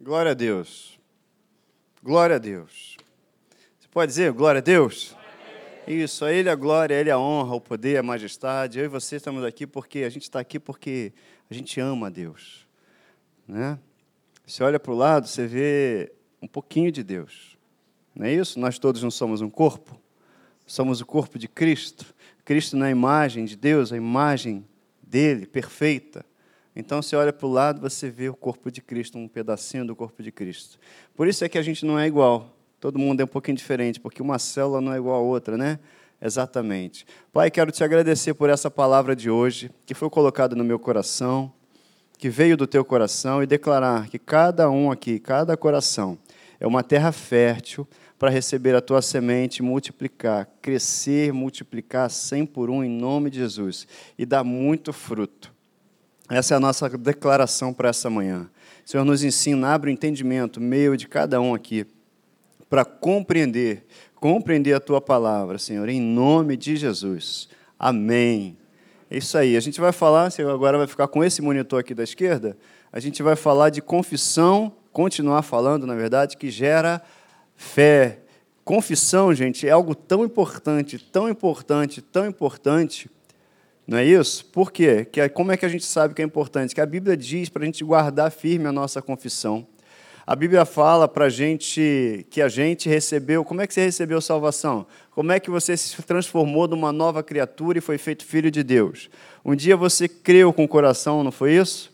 Glória a Deus. Glória a Deus. Você pode dizer glória a Deus? Isso, a Ele a glória, a Ele a honra, o poder, a majestade. Eu e você estamos aqui porque a gente está aqui porque a gente ama a Deus. Né? Você olha para o lado, você vê um pouquinho de Deus. Não é isso? Nós todos não somos um corpo? Somos o corpo de Cristo. Cristo na imagem de Deus, a imagem dele, perfeita. Então, você olha para o lado, você vê o corpo de Cristo, um pedacinho do corpo de Cristo. Por isso é que a gente não é igual. Todo mundo é um pouquinho diferente, porque uma célula não é igual a outra, né? Exatamente. Pai, quero te agradecer por essa palavra de hoje, que foi colocada no meu coração, que veio do teu coração, e declarar que cada um aqui, cada coração, é uma terra fértil para receber a tua semente, multiplicar, crescer, multiplicar cem por um em nome de Jesus e dar muito fruto. Essa é a nossa declaração para essa manhã. Senhor, nos ensina, abre o entendimento meio de cada um aqui, para compreender, compreender a tua palavra, Senhor, em nome de Jesus. Amém. É isso aí. A gente vai falar, você agora vai ficar com esse monitor aqui da esquerda, a gente vai falar de confissão, continuar falando, na verdade, que gera fé. Confissão, gente, é algo tão importante, tão importante, tão importante não é isso? Por quê? Que, é, como é que a gente sabe que é importante? Que a Bíblia diz para a gente guardar firme a nossa confissão. A Bíblia fala para a gente que a gente recebeu. Como é que você recebeu salvação? Como é que você se transformou numa nova criatura e foi feito filho de Deus? Um dia você creu com o coração, não foi isso?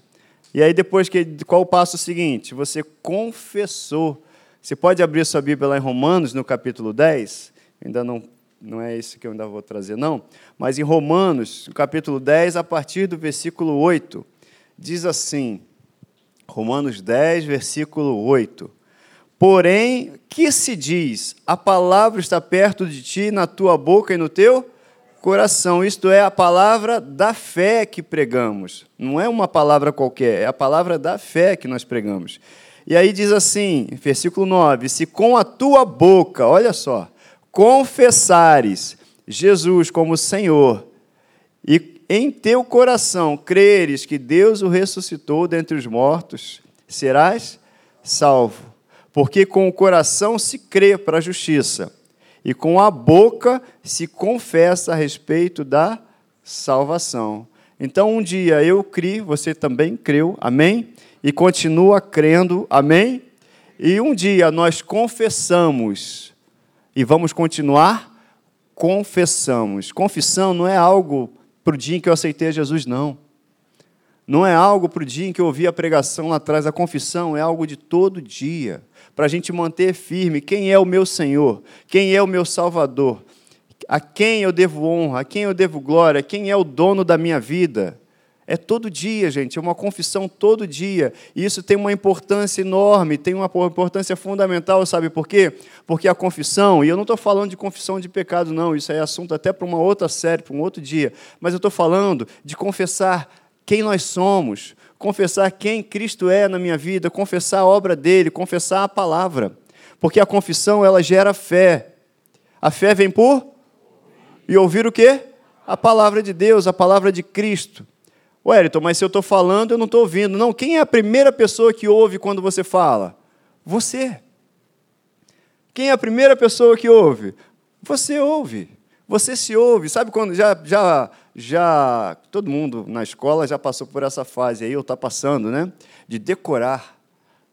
E aí depois que qual o passo seguinte? Você confessou. Você pode abrir sua Bíblia lá em Romanos, no capítulo 10. Ainda não não é esse que eu ainda vou trazer, não, mas em Romanos, capítulo 10, a partir do versículo 8, diz assim, Romanos 10, versículo 8. Porém, que se diz? A palavra está perto de ti, na tua boca e no teu coração. Isto é a palavra da fé que pregamos. Não é uma palavra qualquer, é a palavra da fé que nós pregamos. E aí diz assim, versículo 9: Se com a tua boca, olha só, confessares Jesus como Senhor e em teu coração creres que Deus o ressuscitou dentre os mortos, serás salvo. Porque com o coração se crê para a justiça e com a boca se confessa a respeito da salvação. Então, um dia eu criei, você também creu, amém? E continua crendo, amém? E um dia nós confessamos e vamos continuar? Confessamos. Confissão não é algo para o dia em que eu aceitei Jesus, não. Não é algo para o dia em que eu ouvi a pregação lá atrás. A confissão é algo de todo dia, para a gente manter firme quem é o meu Senhor, quem é o meu Salvador, a quem eu devo honra, a quem eu devo glória, quem é o dono da minha vida. É todo dia, gente, é uma confissão todo dia. E isso tem uma importância enorme, tem uma importância fundamental, sabe por quê? Porque a confissão, e eu não estou falando de confissão de pecado, não, isso é assunto até para uma outra série, para um outro dia, mas eu estou falando de confessar quem nós somos, confessar quem Cristo é na minha vida, confessar a obra dele, confessar a palavra. Porque a confissão, ela gera fé. A fé vem por? E ouvir o quê? A palavra de Deus, a palavra de Cristo. Wellington, mas se eu estou falando, eu não estou ouvindo. Não, quem é a primeira pessoa que ouve quando você fala? Você. Quem é a primeira pessoa que ouve? Você ouve. Você se ouve. Sabe quando já, já, já todo mundo na escola já passou por essa fase aí, ou está passando, né? De decorar.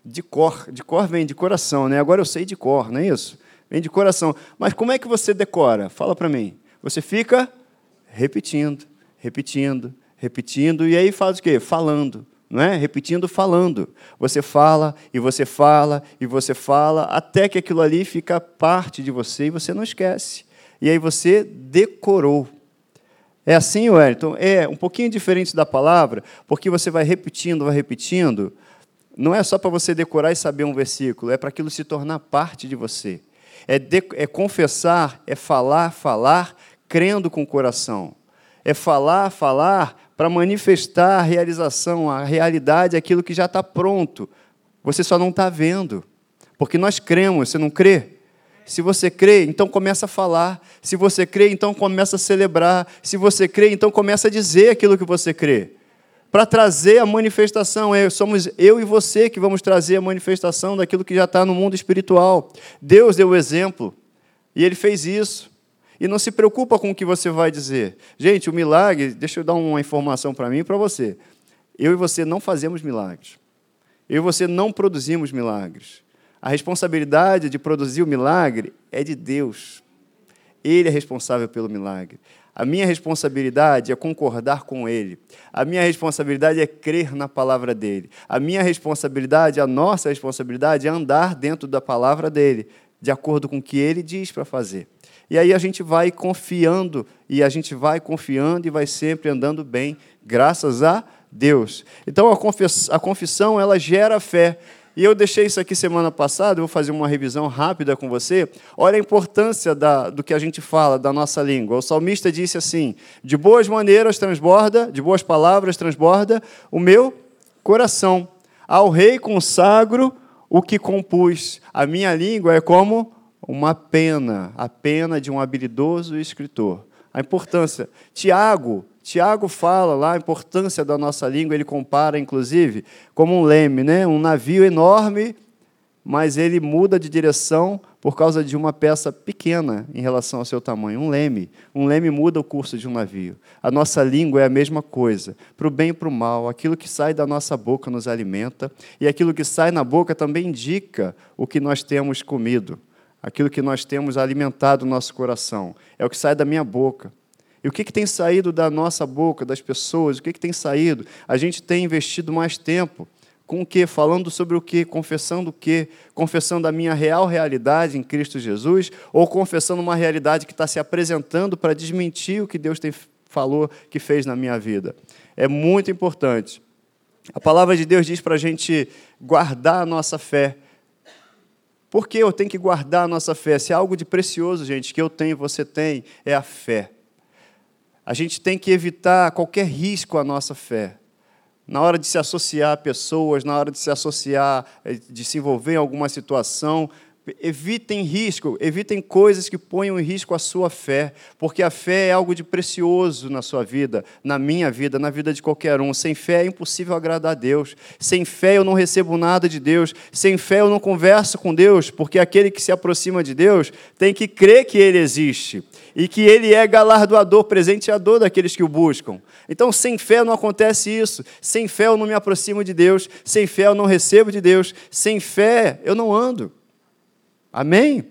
De cor. De cor vem de coração, né? Agora eu sei de cor, não é isso? Vem de coração. Mas como é que você decora? Fala para mim. Você fica repetindo, repetindo, repetindo, e aí faz o quê? Falando, não é? Repetindo, falando. Você fala, e você fala, e você fala, até que aquilo ali fica parte de você e você não esquece. E aí você decorou. É assim, Wellington? É um pouquinho diferente da palavra, porque você vai repetindo, vai repetindo. Não é só para você decorar e saber um versículo, é para aquilo se tornar parte de você. É, de, é confessar, é falar, falar, crendo com o coração. É falar, falar, para manifestar a realização, a realidade, aquilo que já está pronto. Você só não está vendo. Porque nós cremos, você não crê? Se você crê, então começa a falar. Se você crê, então começa a celebrar. Se você crê, então começa a dizer aquilo que você crê. para trazer a manifestação. É, somos eu e você que vamos trazer a manifestação daquilo que já está no mundo espiritual. Deus deu o exemplo e ele fez isso. E não se preocupa com o que você vai dizer. Gente, o milagre, deixa eu dar uma informação para mim e para você. Eu e você não fazemos milagres. Eu e você não produzimos milagres. A responsabilidade de produzir o milagre é de Deus. Ele é responsável pelo milagre. A minha responsabilidade é concordar com Ele. A minha responsabilidade é crer na palavra dele. A minha responsabilidade, a nossa responsabilidade é andar dentro da palavra dele, de acordo com o que ele diz para fazer. E aí a gente vai confiando, e a gente vai confiando e vai sempre andando bem, graças a Deus. Então a confissão, ela gera fé. E eu deixei isso aqui semana passada, vou fazer uma revisão rápida com você. Olha a importância da, do que a gente fala, da nossa língua. O salmista disse assim: De boas maneiras transborda, de boas palavras transborda o meu coração. Ao rei consagro o que compus. A minha língua é como uma pena, a pena de um habilidoso escritor. A importância. Tiago, Tiago fala lá a importância da nossa língua, ele compara, inclusive, como um leme, né? um navio enorme, mas ele muda de direção por causa de uma peça pequena em relação ao seu tamanho, um leme. Um leme muda o curso de um navio. A nossa língua é a mesma coisa, para o bem e para o mal. Aquilo que sai da nossa boca nos alimenta, e aquilo que sai na boca também indica o que nós temos comido, aquilo que nós temos alimentado o nosso coração. É o que sai da minha boca. E o que, que tem saído da nossa boca, das pessoas? O que, que tem saído? A gente tem investido mais tempo com o quê? Falando sobre o quê? Confessando o quê? Confessando a minha real realidade em Cristo Jesus ou confessando uma realidade que está se apresentando para desmentir o que Deus tem falou que fez na minha vida? É muito importante. A palavra de Deus diz para a gente guardar a nossa fé. Por que eu tenho que guardar a nossa fé? Se é algo de precioso, gente, que eu tenho, você tem, é a fé. A gente tem que evitar qualquer risco à nossa fé. Na hora de se associar a pessoas, na hora de se associar, eh, de se envolver em alguma situação, evitem risco, evitem coisas que ponham em risco a sua fé, porque a fé é algo de precioso na sua vida, na minha vida, na vida de qualquer um. Sem fé é impossível agradar a Deus. Sem fé eu não recebo nada de Deus. Sem fé eu não converso com Deus, porque aquele que se aproxima de Deus tem que crer que ele existe e que ele é galardoador, presenteador daqueles que o buscam. Então, sem fé não acontece isso. Sem fé eu não me aproximo de Deus. Sem fé eu não recebo de Deus. Sem fé eu não ando. Amém?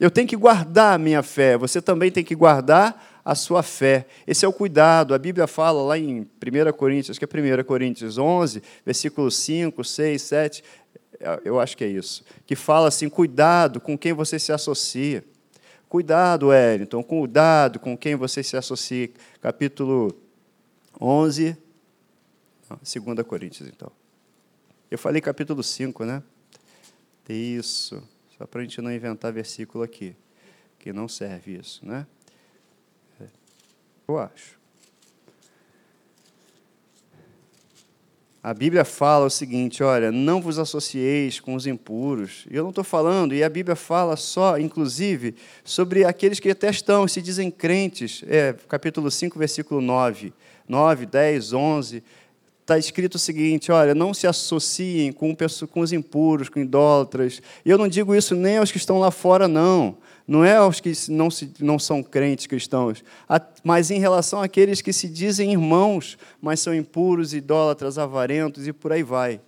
Eu tenho que guardar a minha fé. Você também tem que guardar a sua fé. Esse é o cuidado. A Bíblia fala lá em 1 Coríntios, acho que é 1 Coríntios 11, versículos 5, 6, 7, eu acho que é isso, que fala assim: cuidado com quem você se associa. Cuidado, Wellington, cuidado com quem você se associa. Capítulo 11, 2 Coríntios, então. Eu falei capítulo 5, né? Isso, só para a gente não inventar versículo aqui, que não serve isso, né? É, eu acho. A Bíblia fala o seguinte: olha, não vos associeis com os impuros. E eu não estou falando, e a Bíblia fala só, inclusive, sobre aqueles que até estão, se dizem crentes. É, capítulo 5, versículo 9, 9, 10, 11. Está escrito o seguinte: olha, não se associem com, com os impuros, com idólatras. E eu não digo isso nem aos que estão lá fora, não não é aos que não, se, não são crentes cristãos, mas em relação àqueles que se dizem irmãos, mas são impuros, idólatras, avarentos e por aí vai.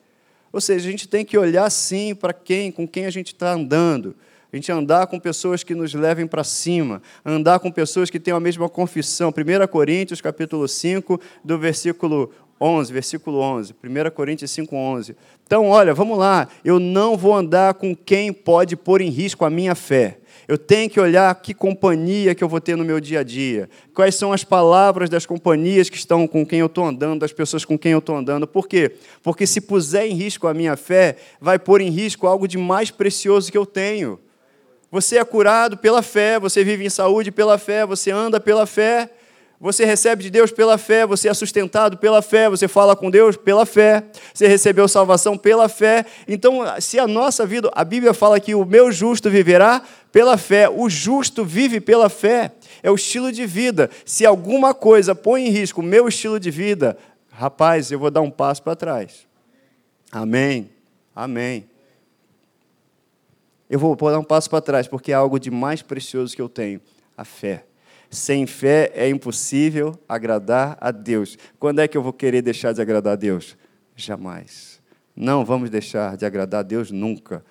Ou seja, a gente tem que olhar sim para quem, com quem a gente está andando. A gente andar com pessoas que nos levem para cima, andar com pessoas que tenham a mesma confissão. 1 Coríntios, capítulo 5, do versículo 11, versículo 11. 1 Coríntios 5, 11. Então, olha, vamos lá. Eu não vou andar com quem pode pôr em risco a minha fé. Eu tenho que olhar que companhia que eu vou ter no meu dia a dia. Quais são as palavras das companhias que estão com quem eu estou andando, das pessoas com quem eu estou andando. Por quê? Porque se puser em risco a minha fé, vai pôr em risco algo de mais precioso que eu tenho. Você é curado pela fé, você vive em saúde pela fé, você anda pela fé. Você recebe de Deus pela fé, você é sustentado pela fé, você fala com Deus pela fé, você recebeu salvação pela fé. Então, se a nossa vida, a Bíblia fala que o meu justo viverá pela fé, o justo vive pela fé, é o estilo de vida. Se alguma coisa põe em risco o meu estilo de vida, rapaz, eu vou dar um passo para trás. Amém. Amém. Eu vou dar um passo para trás, porque é algo de mais precioso que eu tenho: a fé. Sem fé é impossível agradar a Deus. Quando é que eu vou querer deixar de agradar a Deus? Jamais. Não vamos deixar de agradar a Deus nunca.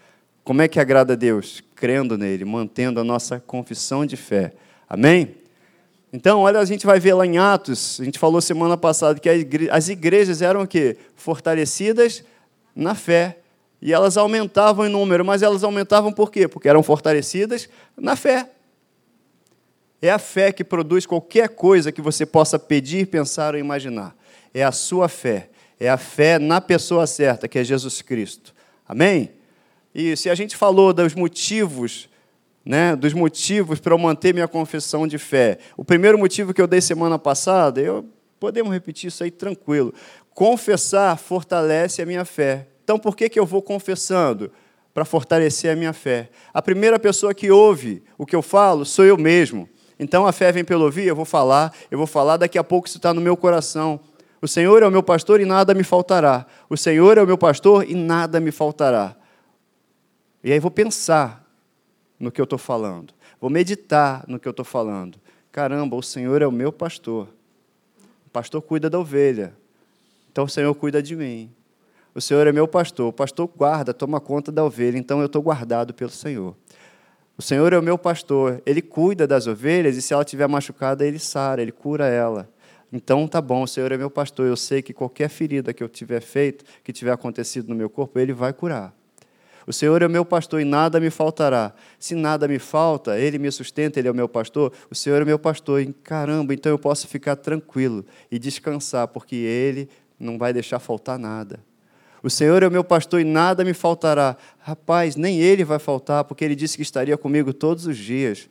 Como é que agrada a Deus? Crendo nele, mantendo a nossa confissão de fé. Amém? Então, olha, a gente vai ver lá em Atos, a gente falou semana passada que as igrejas eram o quê? Fortalecidas na fé. E elas aumentavam em número, mas elas aumentavam por quê? Porque eram fortalecidas na fé. É a fé que produz qualquer coisa que você possa pedir, pensar ou imaginar. É a sua fé. É a fé na pessoa certa, que é Jesus Cristo. Amém? E se a gente falou dos motivos, né, dos motivos para eu manter minha confissão de fé. O primeiro motivo que eu dei semana passada, eu podemos repetir isso aí tranquilo. Confessar fortalece a minha fé. Então, por que, que eu vou confessando? Para fortalecer a minha fé. A primeira pessoa que ouve o que eu falo sou eu mesmo. Então a fé vem pelo ouvir, eu vou falar, eu vou falar, daqui a pouco isso está no meu coração. O Senhor é o meu pastor e nada me faltará. O Senhor é o meu pastor e nada me faltará. E aí vou pensar no que eu estou falando. Vou meditar no que eu estou falando. Caramba, o Senhor é o meu pastor. O pastor cuida da ovelha. Então o Senhor cuida de mim. O Senhor é meu pastor. O pastor guarda, toma conta da ovelha. Então eu estou guardado pelo Senhor. O Senhor é o meu pastor, ele cuida das ovelhas e se ela estiver machucada, ele sara, ele cura ela. Então tá bom, o Senhor é meu pastor, eu sei que qualquer ferida que eu tiver feito, que tiver acontecido no meu corpo, ele vai curar. O Senhor é o meu pastor e nada me faltará. Se nada me falta, Ele me sustenta, Ele é o meu pastor. O Senhor é o meu pastor. E caramba, então eu posso ficar tranquilo e descansar, porque Ele não vai deixar faltar nada. O Senhor é o meu pastor e nada me faltará. Rapaz, nem ele vai faltar, porque ele disse que estaria comigo todos os dias.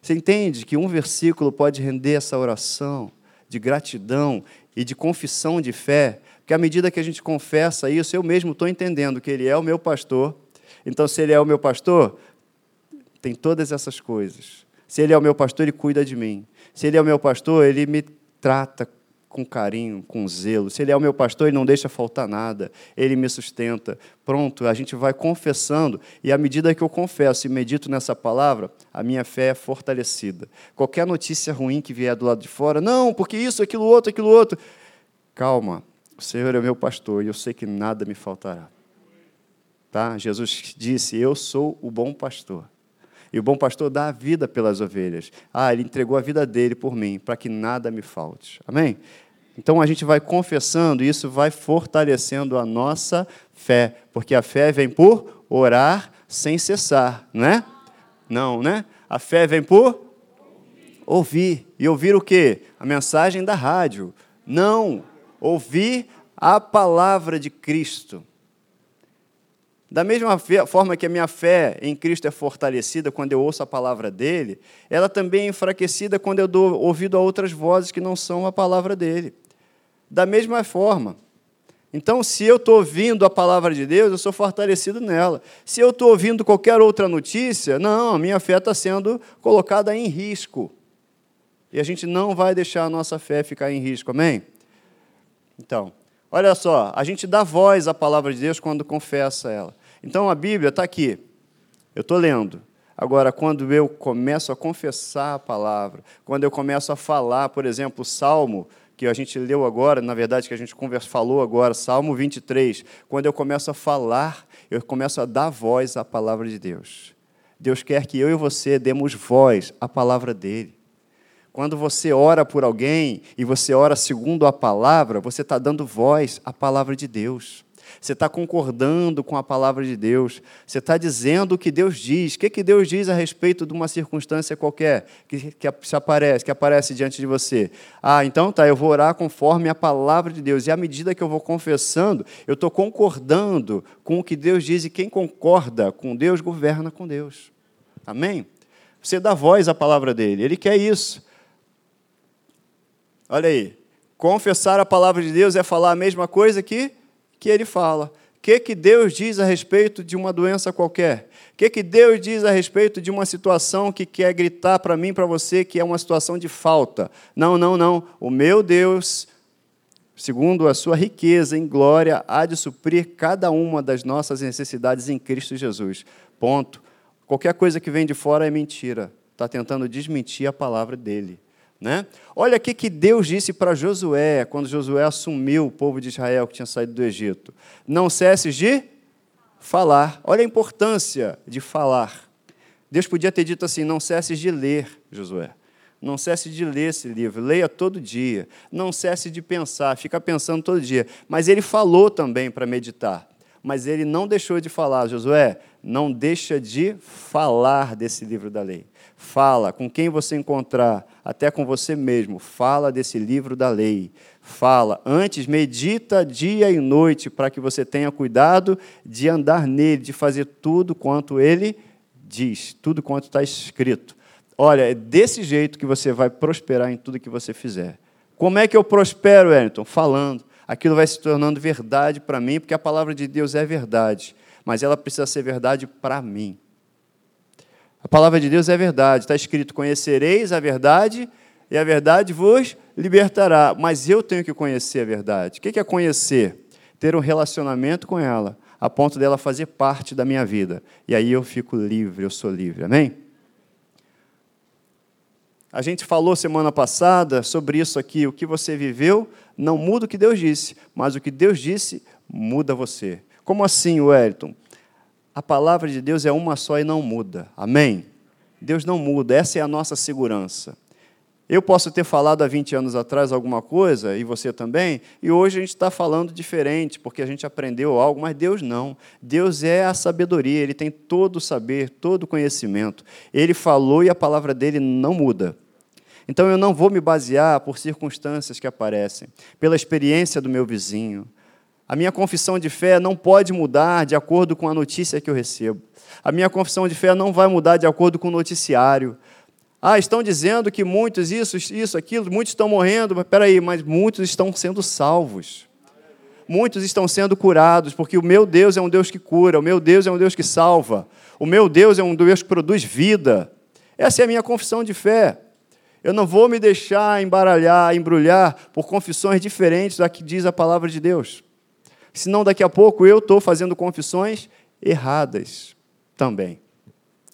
Você entende que um versículo pode render essa oração de gratidão e de confissão de fé? Porque à medida que a gente confessa isso, eu mesmo estou entendendo que ele é o meu pastor. Então, se ele é o meu pastor, tem todas essas coisas. Se ele é o meu pastor, ele cuida de mim. Se ele é o meu pastor, ele me trata com carinho, com zelo. Se Ele é o meu pastor, Ele não deixa faltar nada, Ele me sustenta. Pronto, a gente vai confessando, e à medida que eu confesso e medito nessa palavra, a minha fé é fortalecida. Qualquer notícia ruim que vier do lado de fora, não, porque isso, aquilo outro, aquilo outro. Calma, o Senhor é meu pastor e eu sei que nada me faltará. Tá? Jesus disse: Eu sou o bom pastor. E o bom pastor dá a vida pelas ovelhas. Ah, ele entregou a vida dele por mim, para que nada me falte. Amém? Então a gente vai confessando e isso vai fortalecendo a nossa fé, porque a fé vem por orar sem cessar, não é? Não, né? A fé vem por ouvir. E ouvir o quê? A mensagem da rádio. Não, ouvir a palavra de Cristo. Da mesma forma que a minha fé em Cristo é fortalecida quando eu ouço a palavra dele, ela também é enfraquecida quando eu dou ouvido a outras vozes que não são a palavra dele. Da mesma forma. Então, se eu estou ouvindo a palavra de Deus, eu sou fortalecido nela. Se eu estou ouvindo qualquer outra notícia, não, a minha fé está sendo colocada em risco. E a gente não vai deixar a nossa fé ficar em risco, amém? Então, olha só, a gente dá voz à palavra de Deus quando confessa ela. Então a Bíblia está aqui, eu estou lendo. Agora, quando eu começo a confessar a palavra, quando eu começo a falar, por exemplo, o Salmo, que a gente leu agora, na verdade, que a gente conversa, falou agora, Salmo 23, quando eu começo a falar, eu começo a dar voz à palavra de Deus. Deus quer que eu e você demos voz à palavra dele. Quando você ora por alguém e você ora segundo a palavra, você está dando voz à palavra de Deus você está concordando com a palavra de Deus, você está dizendo o que Deus diz. O que, que Deus diz a respeito de uma circunstância qualquer que, que se aparece, que aparece diante de você? Ah, então tá, eu vou orar conforme a palavra de Deus. E à medida que eu vou confessando, eu estou concordando com o que Deus diz, e quem concorda com Deus governa com Deus. Amém? Você dá voz à palavra dele, ele quer isso. Olha aí, confessar a palavra de Deus é falar a mesma coisa que que ele fala. O que, que Deus diz a respeito de uma doença qualquer? O que, que Deus diz a respeito de uma situação que quer gritar para mim, para você, que é uma situação de falta? Não, não, não. O meu Deus segundo a sua riqueza em glória, há de suprir cada uma das nossas necessidades em Cristo Jesus. Ponto. Qualquer coisa que vem de fora é mentira. Está tentando desmentir a palavra dele. Né? Olha o que Deus disse para Josué, quando Josué assumiu o povo de Israel que tinha saído do Egito. Não cesses de falar. Olha a importância de falar. Deus podia ter dito assim: não cesses de ler, Josué. Não cesse de ler esse livro, leia todo dia. Não cesse de pensar, fica pensando todo dia. Mas ele falou também para meditar. Mas ele não deixou de falar, Josué, não deixa de falar desse livro da lei. Fala com quem você encontrar, até com você mesmo. Fala desse livro da lei. Fala. Antes, medita dia e noite para que você tenha cuidado de andar nele, de fazer tudo quanto ele diz, tudo quanto está escrito. Olha, é desse jeito que você vai prosperar em tudo que você fizer. Como é que eu prospero, Wellington? Falando. Aquilo vai se tornando verdade para mim, porque a palavra de Deus é verdade, mas ela precisa ser verdade para mim. A palavra de Deus é verdade, está escrito: Conhecereis a verdade e a verdade vos libertará. Mas eu tenho que conhecer a verdade. O que é conhecer? Ter um relacionamento com ela, a ponto dela fazer parte da minha vida. E aí eu fico livre, eu sou livre. Amém? A gente falou semana passada sobre isso aqui. O que você viveu não muda o que Deus disse, mas o que Deus disse muda você. Como assim, Wellington? A palavra de Deus é uma só e não muda. Amém? Deus não muda, essa é a nossa segurança. Eu posso ter falado há 20 anos atrás alguma coisa, e você também, e hoje a gente está falando diferente, porque a gente aprendeu algo, mas Deus não. Deus é a sabedoria, Ele tem todo o saber, todo o conhecimento. Ele falou e a palavra dele não muda. Então eu não vou me basear por circunstâncias que aparecem, pela experiência do meu vizinho. A minha confissão de fé não pode mudar de acordo com a notícia que eu recebo. A minha confissão de fé não vai mudar de acordo com o noticiário. Ah, estão dizendo que muitos, isso, isso, aquilo, muitos estão morrendo, mas peraí, mas muitos estão sendo salvos. Muitos estão sendo curados, porque o meu Deus é um Deus que cura, o meu Deus é um Deus que salva, o meu Deus é um Deus que produz vida. Essa é a minha confissão de fé. Eu não vou me deixar embaralhar, embrulhar por confissões diferentes da que diz a palavra de Deus. Senão, daqui a pouco, eu estou fazendo confissões erradas também.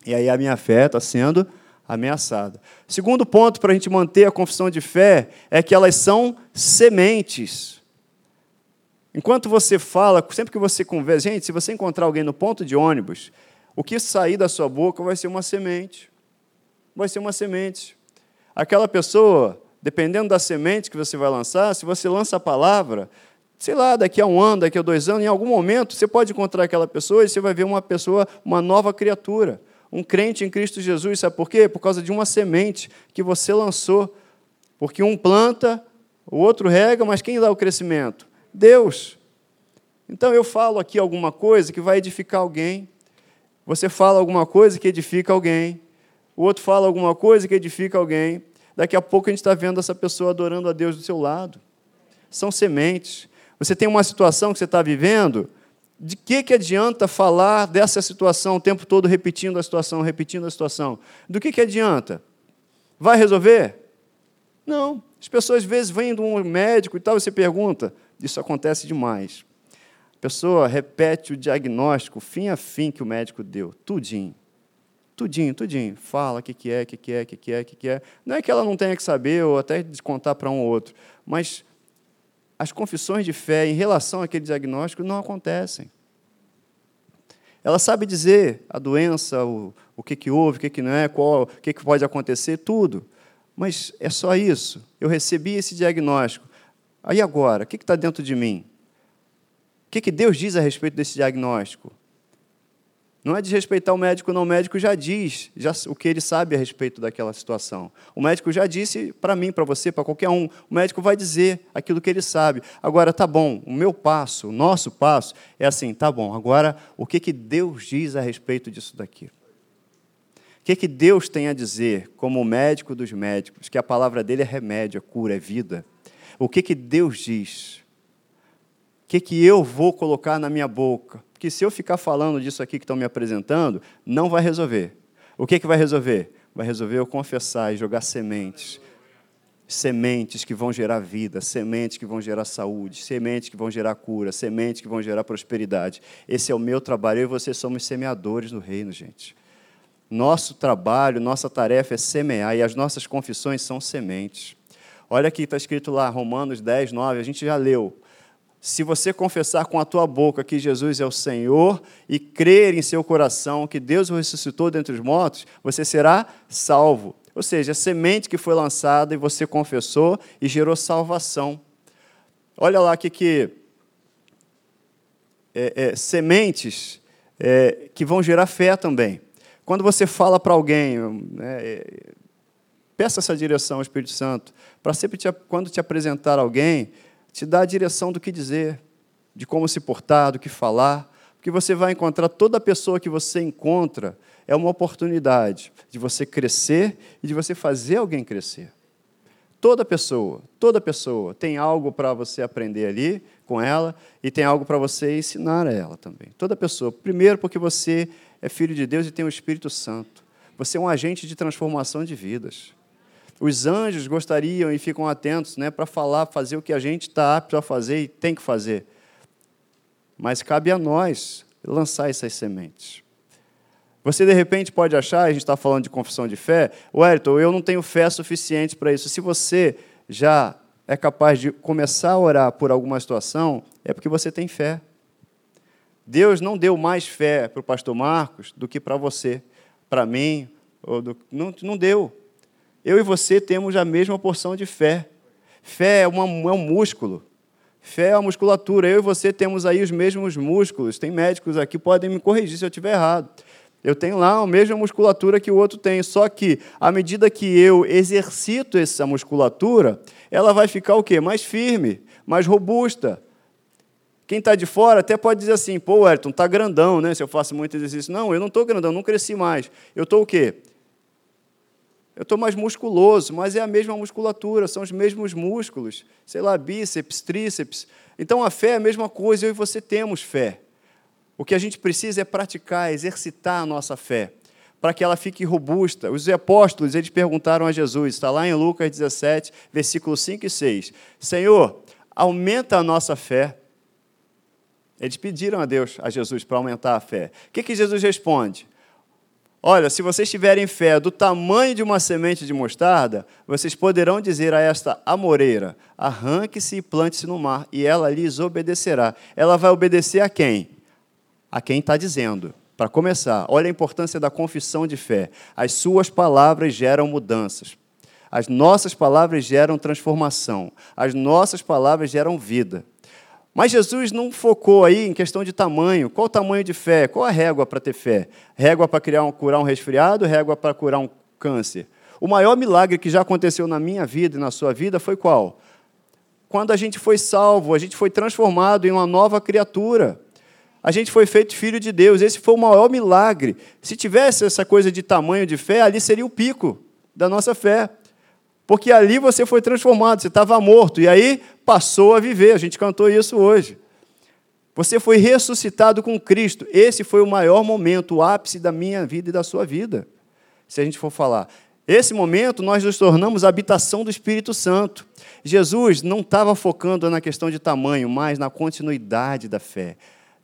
E aí a minha fé está sendo ameaçada. Segundo ponto para a gente manter a confissão de fé é que elas são sementes. Enquanto você fala, sempre que você conversa, gente, se você encontrar alguém no ponto de ônibus, o que sair da sua boca vai ser uma semente. Vai ser uma semente. Aquela pessoa, dependendo da semente que você vai lançar, se você lança a palavra, sei lá, daqui a um ano, daqui a dois anos, em algum momento, você pode encontrar aquela pessoa e você vai ver uma pessoa, uma nova criatura um crente em Cristo Jesus. Sabe por quê? Por causa de uma semente que você lançou. Porque um planta, o outro rega, mas quem dá o crescimento? Deus. Então eu falo aqui alguma coisa que vai edificar alguém. Você fala alguma coisa que edifica alguém. O outro fala alguma coisa que edifica alguém. Daqui a pouco a gente está vendo essa pessoa adorando a Deus do seu lado. São sementes. Você tem uma situação que você está vivendo, de que, que adianta falar dessa situação o tempo todo repetindo a situação, repetindo a situação? Do que, que adianta? Vai resolver? Não. As pessoas às vezes vêm de um médico e tal, e você pergunta, isso acontece demais. A pessoa repete o diagnóstico, fim a fim, que o médico deu, tudinho. Tudinho, tudinho. Fala o que, que é, o que, que é, o que, que é, o que, que é. Não é que ela não tenha que saber ou até contar para um ou outro, mas as confissões de fé em relação àquele diagnóstico não acontecem. Ela sabe dizer a doença, o, o que, que houve, o que, que não é, qual, o que, que pode acontecer, tudo. Mas é só isso. Eu recebi esse diagnóstico. Aí agora, o que está dentro de mim? O que, que Deus diz a respeito desse diagnóstico? Não é desrespeitar o médico, não. O médico já diz já, o que ele sabe a respeito daquela situação. O médico já disse para mim, para você, para qualquer um. O médico vai dizer aquilo que ele sabe. Agora, tá bom, o meu passo, o nosso passo é assim, tá bom. Agora, o que, que Deus diz a respeito disso daqui? O que, que Deus tem a dizer, como médico dos médicos, que a palavra dele é remédio, é cura, é vida? O que, que Deus diz? O que, que eu vou colocar na minha boca? Porque se eu ficar falando disso aqui que estão me apresentando, não vai resolver. O que, que vai resolver? Vai resolver eu confessar e jogar sementes. sementes que vão gerar vida, sementes que vão gerar saúde, sementes que vão gerar cura, sementes que vão gerar prosperidade. Esse é o meu trabalho. Eu e você somos semeadores do reino, gente. Nosso trabalho, nossa tarefa é semear e as nossas confissões são sementes. Olha aqui, está escrito lá, Romanos 10, 9, a gente já leu. Se você confessar com a tua boca que Jesus é o Senhor e crer em seu coração que Deus o ressuscitou dentre os mortos, você será salvo. Ou seja, a semente que foi lançada e você confessou e gerou salvação. Olha lá que, que é, é, sementes é, que vão gerar fé também. Quando você fala para alguém, né, é, peça essa direção ao Espírito Santo, para sempre, te, quando te apresentar alguém, te dar a direção do que dizer, de como se portar, do que falar, porque você vai encontrar toda pessoa que você encontra é uma oportunidade de você crescer e de você fazer alguém crescer. Toda pessoa, toda pessoa tem algo para você aprender ali com ela e tem algo para você ensinar a ela também. Toda pessoa. Primeiro, porque você é filho de Deus e tem o Espírito Santo. Você é um agente de transformação de vidas. Os anjos gostariam e ficam atentos né, para falar, fazer o que a gente está apto a fazer e tem que fazer. Mas cabe a nós lançar essas sementes. Você, de repente, pode achar, a gente está falando de confissão de fé, Wellington, eu não tenho fé suficiente para isso. Se você já é capaz de começar a orar por alguma situação, é porque você tem fé. Deus não deu mais fé para o pastor Marcos do que para você, para mim, ou do... não, não deu. Eu e você temos a mesma porção de fé. Fé é, uma, é um músculo. Fé é a musculatura. Eu e você temos aí os mesmos músculos. Tem médicos aqui, podem me corrigir se eu estiver errado. Eu tenho lá a mesma musculatura que o outro tem, só que à medida que eu exercito essa musculatura, ela vai ficar o quê? Mais firme, mais robusta. Quem está de fora até pode dizer assim, pô, Ayrton, está grandão, né? Se eu faço muito exercício. Não, eu não estou grandão, não cresci mais. Eu estou o quê? Eu estou mais musculoso, mas é a mesma musculatura, são os mesmos músculos. Sei lá, bíceps, tríceps. Então a fé é a mesma coisa, eu e você temos fé. O que a gente precisa é praticar, exercitar a nossa fé, para que ela fique robusta. Os apóstolos, eles perguntaram a Jesus, está lá em Lucas 17, versículos 5 e 6. Senhor, aumenta a nossa fé. Eles pediram a Deus, a Jesus, para aumentar a fé. O que, que Jesus responde? Olha, se vocês tiverem fé do tamanho de uma semente de mostarda, vocês poderão dizer a esta amoreira: arranque-se e plante-se no mar, e ela lhes obedecerá. Ela vai obedecer a quem? a quem está dizendo. Para começar, olha a importância da confissão de fé. As suas palavras geram mudanças. As nossas palavras geram transformação. As nossas palavras geram vida. Mas Jesus não focou aí em questão de tamanho. Qual o tamanho de fé? Qual a régua para ter fé? Régua para criar um, curar um resfriado? Régua para curar um câncer? O maior milagre que já aconteceu na minha vida e na sua vida foi qual? Quando a gente foi salvo, a gente foi transformado em uma nova criatura a gente foi feito filho de Deus. Esse foi o maior milagre. Se tivesse essa coisa de tamanho de fé, ali seria o pico da nossa fé. Porque ali você foi transformado, você estava morto, e aí passou a viver. A gente cantou isso hoje. Você foi ressuscitado com Cristo. Esse foi o maior momento, o ápice da minha vida e da sua vida. Se a gente for falar. Esse momento nós nos tornamos a habitação do Espírito Santo. Jesus não estava focando na questão de tamanho, mas na continuidade da fé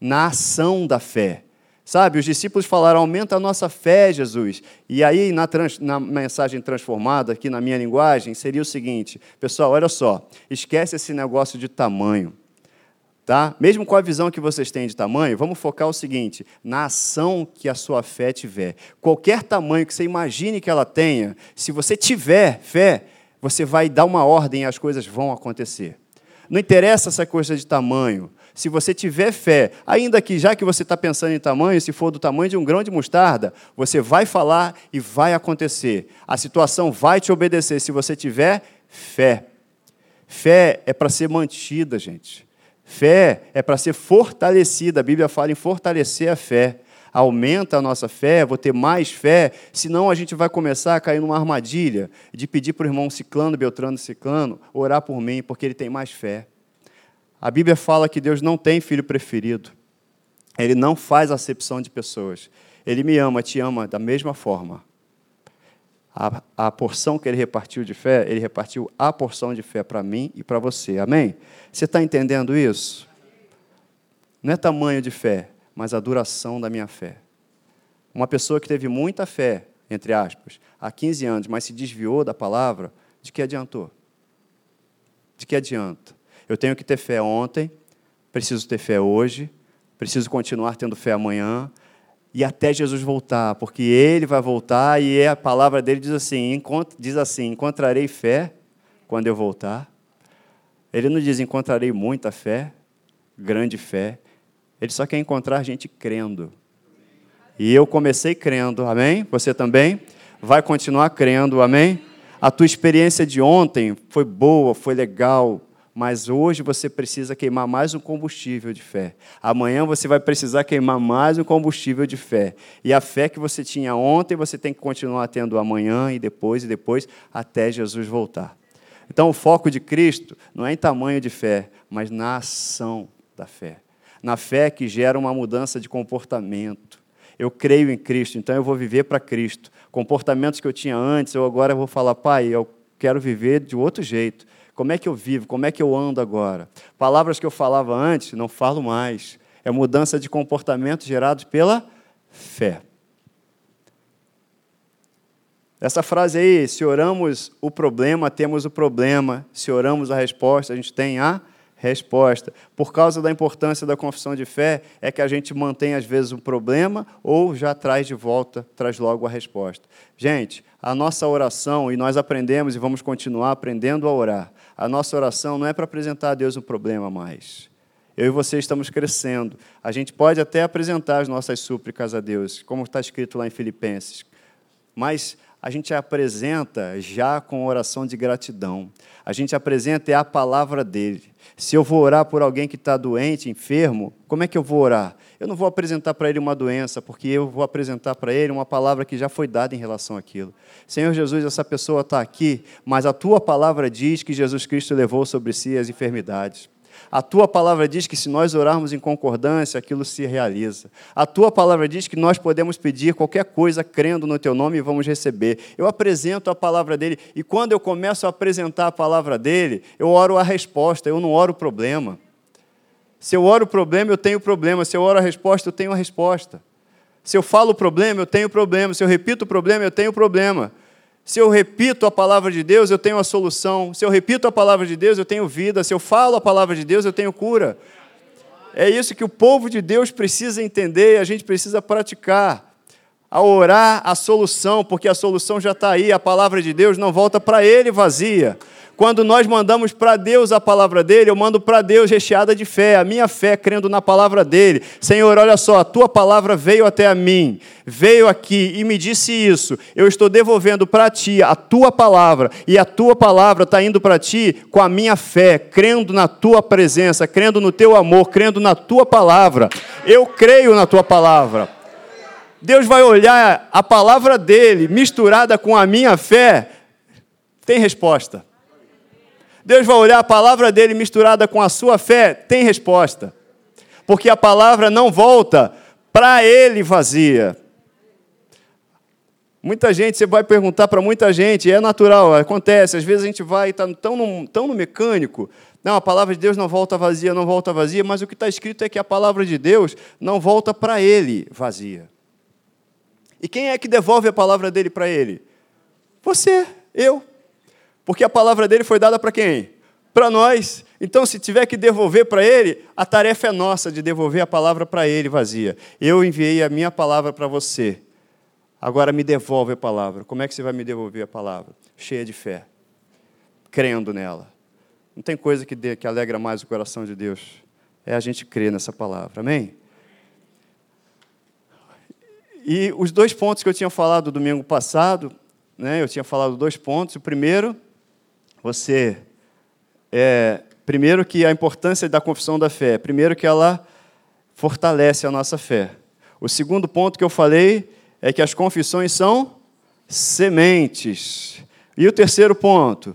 na ação da fé. Sabe, os discípulos falaram: aumenta a nossa fé, Jesus. E aí, na, trans, na, mensagem transformada, aqui na minha linguagem, seria o seguinte: pessoal, olha só, esquece esse negócio de tamanho. Tá? Mesmo com a visão que vocês têm de tamanho, vamos focar o seguinte: na ação que a sua fé tiver. Qualquer tamanho que você imagine que ela tenha, se você tiver fé, você vai dar uma ordem e as coisas vão acontecer. Não interessa essa coisa de tamanho se você tiver fé, ainda que já que você está pensando em tamanho, se for do tamanho de um grão de mostarda, você vai falar e vai acontecer. A situação vai te obedecer se você tiver fé. Fé é para ser mantida, gente. Fé é para ser fortalecida. A Bíblia fala em fortalecer a fé. Aumenta a nossa fé, vou ter mais fé, senão a gente vai começar a cair numa armadilha de pedir para o irmão Ciclano, Beltrano, Ciclano, orar por mim, porque ele tem mais fé. A Bíblia fala que Deus não tem filho preferido. Ele não faz acepção de pessoas. Ele me ama, te ama da mesma forma. a, a porção que ele repartiu de fé, ele repartiu a porção de fé para mim e para você. Amém? Você está entendendo isso? Não é tamanho de fé, mas a duração da minha fé. Uma pessoa que teve muita fé, entre aspas, há 15 anos, mas se desviou da palavra, de que adiantou? De que adianta? Eu tenho que ter fé ontem, preciso ter fé hoje, preciso continuar tendo fé amanhã, e até Jesus voltar, porque ele vai voltar e a palavra dele diz assim, diz assim, encontrarei fé quando eu voltar. Ele não diz encontrarei muita fé, grande fé. Ele só quer encontrar gente crendo. E eu comecei crendo, amém? Você também? Vai continuar crendo, amém? A tua experiência de ontem foi boa, foi legal, mas hoje você precisa queimar mais um combustível de fé. Amanhã você vai precisar queimar mais um combustível de fé. E a fé que você tinha ontem, você tem que continuar tendo amanhã e depois e depois, até Jesus voltar. Então, o foco de Cristo não é em tamanho de fé, mas na ação da fé. Na fé que gera uma mudança de comportamento. Eu creio em Cristo, então eu vou viver para Cristo. Comportamentos que eu tinha antes, eu agora vou falar, Pai, eu quero viver de outro jeito como é que eu vivo? Como é que eu ando agora? Palavras que eu falava antes, não falo mais. É mudança de comportamento gerados pela fé. Essa frase aí, se oramos o problema, temos o problema. Se oramos a resposta, a gente tem a resposta. Por causa da importância da confissão de fé, é que a gente mantém às vezes um problema ou já traz de volta, traz logo a resposta. Gente, a nossa oração, e nós aprendemos e vamos continuar aprendendo a orar, a nossa oração não é para apresentar a Deus um problema mais. Eu e você estamos crescendo. A gente pode até apresentar as nossas súplicas a Deus, como está escrito lá em Filipenses. Mas a gente apresenta já com oração de gratidão. A gente apresenta é a palavra dele. Se eu vou orar por alguém que está doente, enfermo, como é que eu vou orar? Eu não vou apresentar para ele uma doença, porque eu vou apresentar para ele uma palavra que já foi dada em relação àquilo. Senhor Jesus, essa pessoa está aqui, mas a tua palavra diz que Jesus Cristo levou sobre si as enfermidades. A tua palavra diz que se nós orarmos em concordância, aquilo se realiza. A tua palavra diz que nós podemos pedir qualquer coisa crendo no teu nome e vamos receber. Eu apresento a palavra dele e quando eu começo a apresentar a palavra dele, eu oro a resposta, eu não oro o problema. Se eu oro o problema, eu tenho problema. Se eu oro a resposta, eu tenho a resposta. Se eu falo o problema, eu tenho problema. Se eu repito o problema, eu tenho problema. Se eu repito a palavra de Deus, eu tenho a solução. Se eu repito a palavra de Deus, eu tenho vida. Se eu falo a palavra de Deus, eu tenho cura. É isso que o povo de Deus precisa entender e a gente precisa praticar. A orar a solução, porque a solução já está aí, a palavra de Deus não volta para ele vazia. Quando nós mandamos para Deus a palavra dele, eu mando para Deus recheada de fé, a minha fé crendo na palavra dele. Senhor, olha só, a tua palavra veio até a mim, veio aqui e me disse isso. Eu estou devolvendo para ti a tua palavra, e a tua palavra está indo para ti com a minha fé, crendo na tua presença, crendo no teu amor, crendo na tua palavra. Eu creio na tua palavra. Deus vai olhar a palavra dele misturada com a minha fé, tem resposta. Deus vai olhar a palavra dele misturada com a sua fé, tem resposta. Porque a palavra não volta para ele vazia. Muita gente, você vai perguntar para muita gente, é natural, acontece. Às vezes a gente vai estar tá tão no, tão no mecânico. Não, a palavra de Deus não volta vazia, não volta vazia, mas o que está escrito é que a palavra de Deus não volta para ele vazia. E quem é que devolve a palavra dele para ele? Você, eu. Porque a palavra dele foi dada para quem? Para nós. Então, se tiver que devolver para ele, a tarefa é nossa de devolver a palavra para ele vazia. Eu enviei a minha palavra para você. Agora me devolve a palavra. Como é que você vai me devolver a palavra? Cheia de fé, crendo nela. Não tem coisa que, dê, que alegra mais o coração de Deus. É a gente crer nessa palavra. Amém? E os dois pontos que eu tinha falado domingo passado, né, eu tinha falado dois pontos. O primeiro você é, primeiro que a importância da confissão da fé, primeiro que ela fortalece a nossa fé. O segundo ponto que eu falei é que as confissões são sementes. E o terceiro ponto,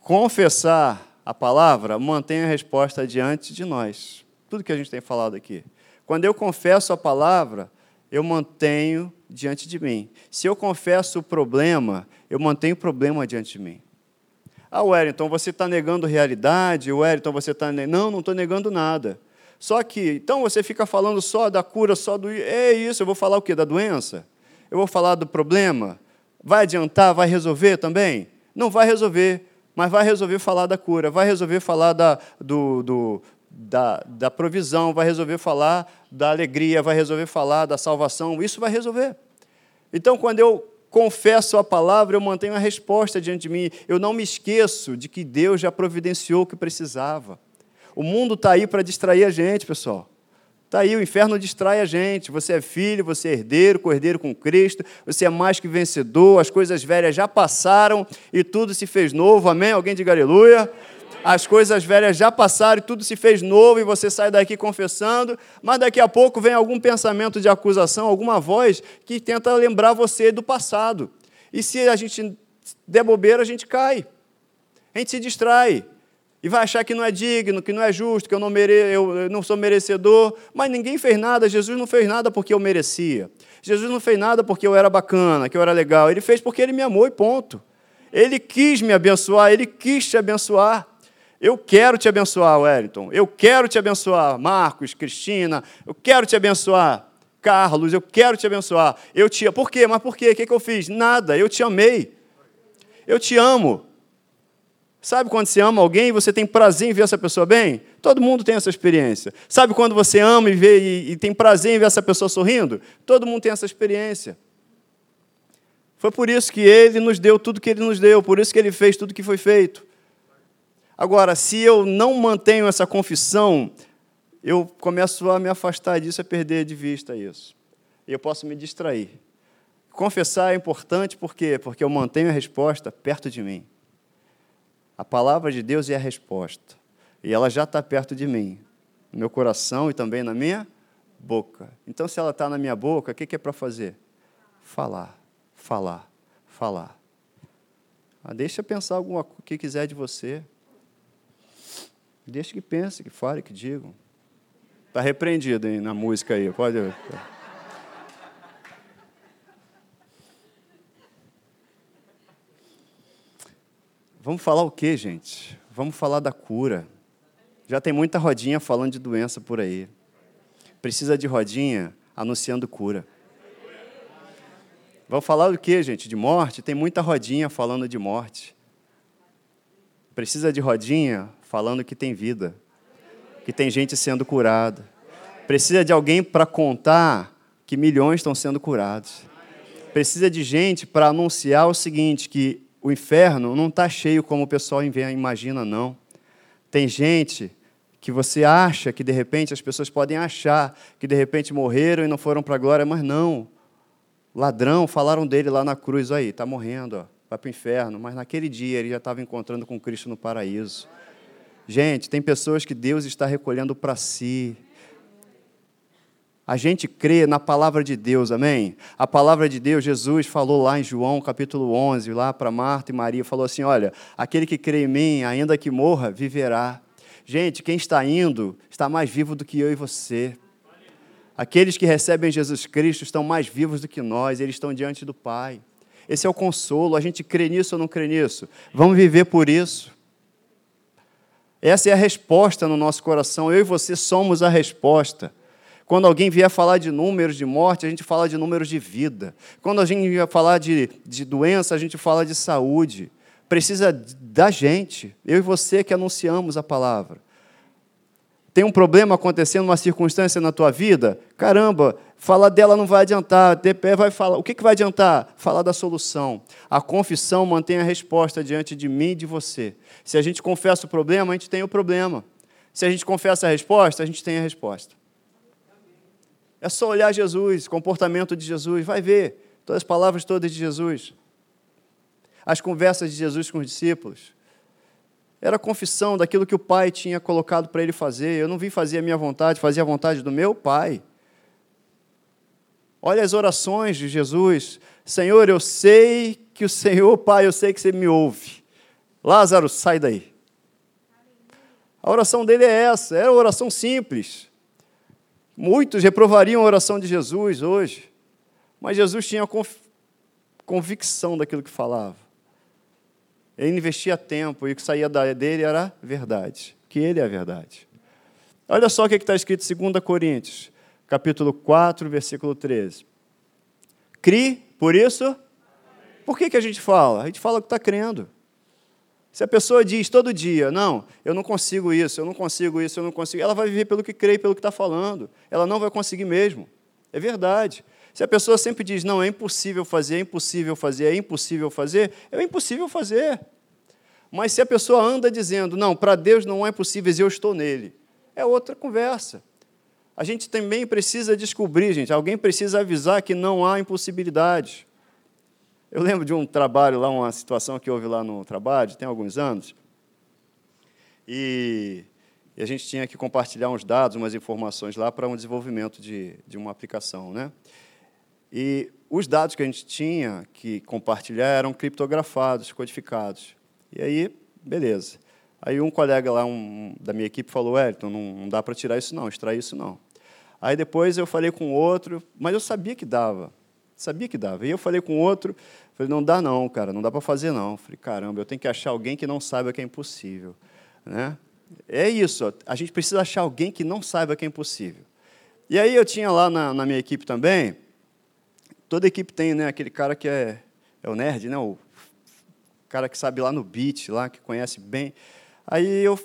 confessar a palavra mantém a resposta diante de nós. Tudo que a gente tem falado aqui. Quando eu confesso a palavra, eu mantenho diante de mim. Se eu confesso o problema, eu mantenho o problema diante de mim. Ah, Wellington, você está negando realidade? Wellington, você está. Não, não estou negando nada. Só que, então você fica falando só da cura, só do. É isso, eu vou falar o quê? Da doença? Eu vou falar do problema? Vai adiantar? Vai resolver também? Não vai resolver, mas vai resolver falar da cura, vai resolver falar da, do, do da, da provisão, vai resolver falar da alegria, vai resolver falar da salvação, isso vai resolver. Então, quando eu confesso a palavra, eu mantenho a resposta diante de mim. Eu não me esqueço de que Deus já providenciou o que precisava. O mundo está aí para distrair a gente, pessoal. Está aí, o inferno distrai a gente. Você é filho, você é herdeiro, cordeiro com Cristo, você é mais que vencedor, as coisas velhas já passaram e tudo se fez novo. Amém? Alguém diga aleluia as coisas velhas já passaram e tudo se fez novo e você sai daqui confessando, mas daqui a pouco vem algum pensamento de acusação, alguma voz que tenta lembrar você do passado. E se a gente der bobeira, a gente cai. A gente se distrai. E vai achar que não é digno, que não é justo, que eu não, mere... eu não sou merecedor. Mas ninguém fez nada, Jesus não fez nada porque eu merecia. Jesus não fez nada porque eu era bacana, que eu era legal. Ele fez porque ele me amou e ponto. Ele quis me abençoar, ele quis te abençoar. Eu quero te abençoar, Wellington. Eu quero te abençoar, Marcos, Cristina. Eu quero te abençoar, Carlos. Eu quero te abençoar. Eu te Por quê? Mas por quê? O que, eu fiz? Nada. Eu te amei. Eu te amo. Sabe quando você ama alguém e você tem prazer em ver essa pessoa bem? Todo mundo tem essa experiência. Sabe quando você ama e, vê, e, e tem prazer em ver essa pessoa sorrindo? Todo mundo tem essa experiência. Foi por isso que ele nos deu tudo que ele nos deu, por isso que ele fez tudo que foi feito. Agora, se eu não mantenho essa confissão, eu começo a me afastar disso, a perder de vista isso. E eu posso me distrair. Confessar é importante por quê? Porque eu mantenho a resposta perto de mim. A palavra de Deus é a resposta. E ela já está perto de mim, no meu coração e também na minha boca. Então, se ela está na minha boca, o que é para fazer? Falar, falar, falar. Ah, deixa eu pensar alguma o que quiser de você. Deixa que pense, que fale, que digam. Está repreendido hein, na música aí, pode. Vamos falar o que, gente? Vamos falar da cura. Já tem muita rodinha falando de doença por aí. Precisa de rodinha anunciando cura. Vamos falar do que, gente? De morte? Tem muita rodinha falando de morte. Precisa de rodinha falando que tem vida, que tem gente sendo curada. Precisa de alguém para contar que milhões estão sendo curados. Precisa de gente para anunciar o seguinte: que o inferno não está cheio como o pessoal imagina, não. Tem gente que você acha que de repente as pessoas podem achar que de repente morreram e não foram para a glória, mas não. Ladrão, falaram dele lá na cruz, aí, está morrendo, ó, vai para o inferno, mas naquele dia ele já estava encontrando com Cristo no paraíso. Gente, tem pessoas que Deus está recolhendo para si. A gente crê na palavra de Deus, amém? A palavra de Deus, Jesus falou lá em João capítulo 11, lá para Marta e Maria, falou assim: Olha, aquele que crê em mim, ainda que morra, viverá. Gente, quem está indo está mais vivo do que eu e você. Aqueles que recebem Jesus Cristo estão mais vivos do que nós, eles estão diante do Pai. Esse é o consolo, a gente crê nisso ou não crê nisso? Vamos viver por isso. Essa é a resposta no nosso coração. Eu e você somos a resposta. Quando alguém vier falar de números de morte, a gente fala de números de vida. Quando a gente vier falar de, de doença, a gente fala de saúde. Precisa da gente, eu e você que anunciamos a palavra. Tem um problema acontecendo, uma circunstância na tua vida? Caramba, falar dela não vai adiantar. DPE vai falar. O que, que vai adiantar? Falar da solução. A confissão mantém a resposta diante de mim e de você. Se a gente confessa o problema, a gente tem o problema. Se a gente confessa a resposta, a gente tem a resposta. É só olhar Jesus, comportamento de Jesus, vai ver todas as palavras todas de Jesus. As conversas de Jesus com os discípulos. Era confissão daquilo que o Pai tinha colocado para ele fazer. Eu não vim fazer a minha vontade, fazia a vontade do meu Pai. Olha as orações de Jesus. Senhor, eu sei que o Senhor, Pai, eu sei que você me ouve. Lázaro, sai daí. A oração dele é essa, é uma oração simples. Muitos reprovariam a oração de Jesus hoje, mas Jesus tinha convicção daquilo que falava. Ele investia tempo e o que saía dele era verdade, que ele é a verdade. Olha só o que está escrito em 2 Coríntios, capítulo 4, versículo 13. Cri, por isso, por que, que a gente fala? A gente fala que está crendo. Se a pessoa diz todo dia, não, eu não consigo isso, eu não consigo isso, eu não consigo, ela vai viver pelo que crê e pelo que está falando. Ela não vai conseguir mesmo. É verdade. Se a pessoa sempre diz, não, é impossível fazer, é impossível fazer, é impossível fazer, é impossível fazer. Mas se a pessoa anda dizendo, não, para Deus não é possível, eu estou nele, é outra conversa. A gente também precisa descobrir, gente, alguém precisa avisar que não há impossibilidade. Eu lembro de um trabalho lá, uma situação que houve lá no trabalho, tem alguns anos, e, e a gente tinha que compartilhar uns dados, umas informações lá para um desenvolvimento de, de uma aplicação, né? E os dados que a gente tinha que compartilhar eram criptografados, codificados. E aí, beleza. Aí um colega lá um, da minha equipe falou, Elton, não, não dá para tirar isso não, extrair isso não. Aí depois eu falei com outro, mas eu sabia que dava. Sabia que dava. E eu falei com outro, falei, não dá não, cara, não dá para fazer não. Falei, caramba, eu tenho que achar alguém que não saiba que é impossível. Né? É isso, a gente precisa achar alguém que não saiba que é impossível. E aí eu tinha lá na, na minha equipe também, toda equipe tem né, aquele cara que é, é o nerd, né, o cara que sabe lá no beat, lá, que conhece bem. Aí eu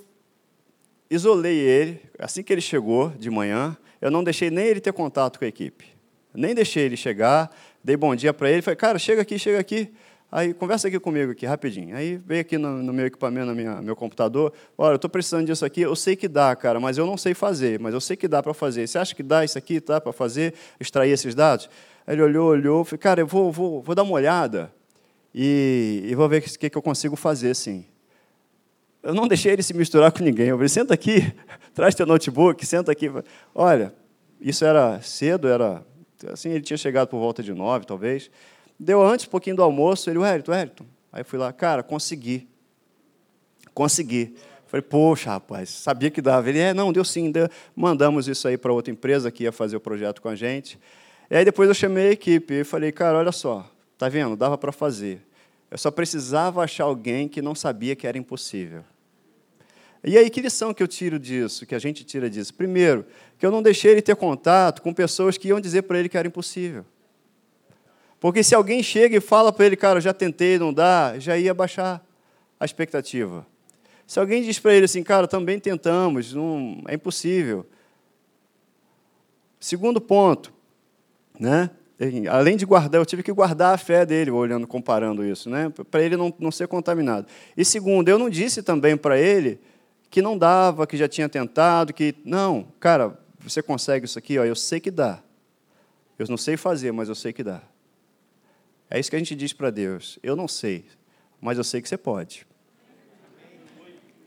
isolei ele, assim que ele chegou de manhã, eu não deixei nem ele ter contato com a equipe. Nem deixei ele chegar, dei bom dia para ele, falei, cara, chega aqui, chega aqui. Aí, conversa aqui comigo, aqui, rapidinho. Aí, veio aqui no, no meu equipamento, no minha, meu computador. Olha, eu estou precisando disso aqui. Eu sei que dá, cara, mas eu não sei fazer. Mas eu sei que dá para fazer. Você acha que dá isso aqui, tá, para fazer, extrair esses dados? Aí ele olhou, olhou, falei, cara, eu vou, vou, vou dar uma olhada e, e vou ver o que, que eu consigo fazer, sim. Eu não deixei ele se misturar com ninguém. Eu falei, senta aqui, traz teu notebook, senta aqui. Olha, isso era cedo, era assim, ele tinha chegado por volta de nove, talvez. Deu antes, um pouquinho do almoço, ele, Wellington, Wellington. Aí fui lá, cara, consegui. Consegui. Falei, poxa, rapaz, sabia que dava. Ele, é, não, deu sim. Deu. Mandamos isso aí para outra empresa que ia fazer o projeto com a gente. E aí depois eu chamei a equipe e falei, cara, olha só, tá vendo? Dava para fazer. Eu só precisava achar alguém que não sabia que era impossível. E aí, que lição que eu tiro disso, que a gente tira disso? Primeiro, que eu não deixei ele ter contato com pessoas que iam dizer para ele que era impossível. Porque se alguém chega e fala para ele, cara, já tentei, não dá, já ia baixar a expectativa. Se alguém diz para ele assim, cara, também tentamos, não, é impossível. Segundo ponto, né? Além de guardar, eu tive que guardar a fé dele, olhando, comparando isso, né? para ele não, não ser contaminado. E segundo, eu não disse também para ele que não dava, que já tinha tentado, que. Não, cara, você consegue isso aqui, ó, eu sei que dá. Eu não sei fazer, mas eu sei que dá. É isso que a gente diz para Deus. Eu não sei, mas eu sei que você pode.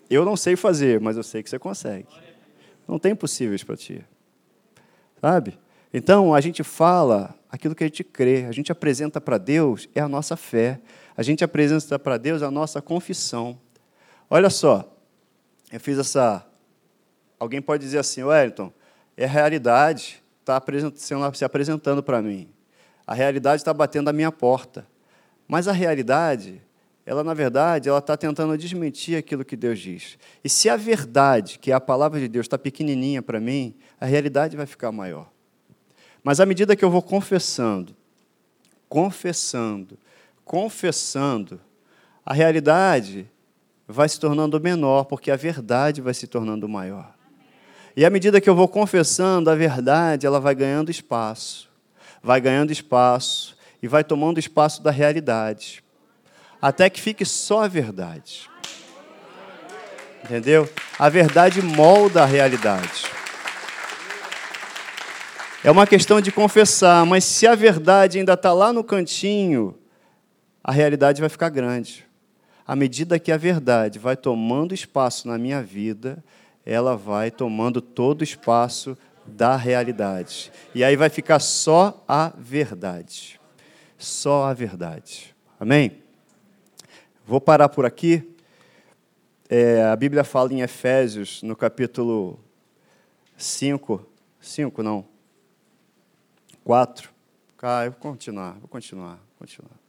Eu não sei fazer, mas eu sei que você consegue. Não tem impossíveis para ti. Sabe? Então, a gente fala aquilo que a gente crê, a gente apresenta para Deus é a nossa fé, a gente apresenta para Deus a nossa confissão. Olha só, eu fiz essa. Alguém pode dizer assim, Wellington, é a realidade está se apresentando para mim. A realidade está batendo a minha porta. Mas a realidade, ela na verdade, ela está tentando desmentir aquilo que Deus diz. E se a verdade, que é a palavra de Deus, está pequenininha para mim, a realidade vai ficar maior. Mas à medida que eu vou confessando, confessando, confessando, a realidade vai se tornando menor, porque a verdade vai se tornando maior. E à medida que eu vou confessando a verdade, ela vai ganhando espaço, vai ganhando espaço e vai tomando espaço da realidade, até que fique só a verdade. Entendeu? A verdade molda a realidade. É uma questão de confessar, mas se a verdade ainda está lá no cantinho, a realidade vai ficar grande. À medida que a verdade vai tomando espaço na minha vida, ela vai tomando todo o espaço da realidade. E aí vai ficar só a verdade. Só a verdade. Amém? Vou parar por aqui. É, a Bíblia fala em Efésios, no capítulo 5, Cinco, não. Quatro. Ah, eu vou continuar, vou continuar, vou continuar.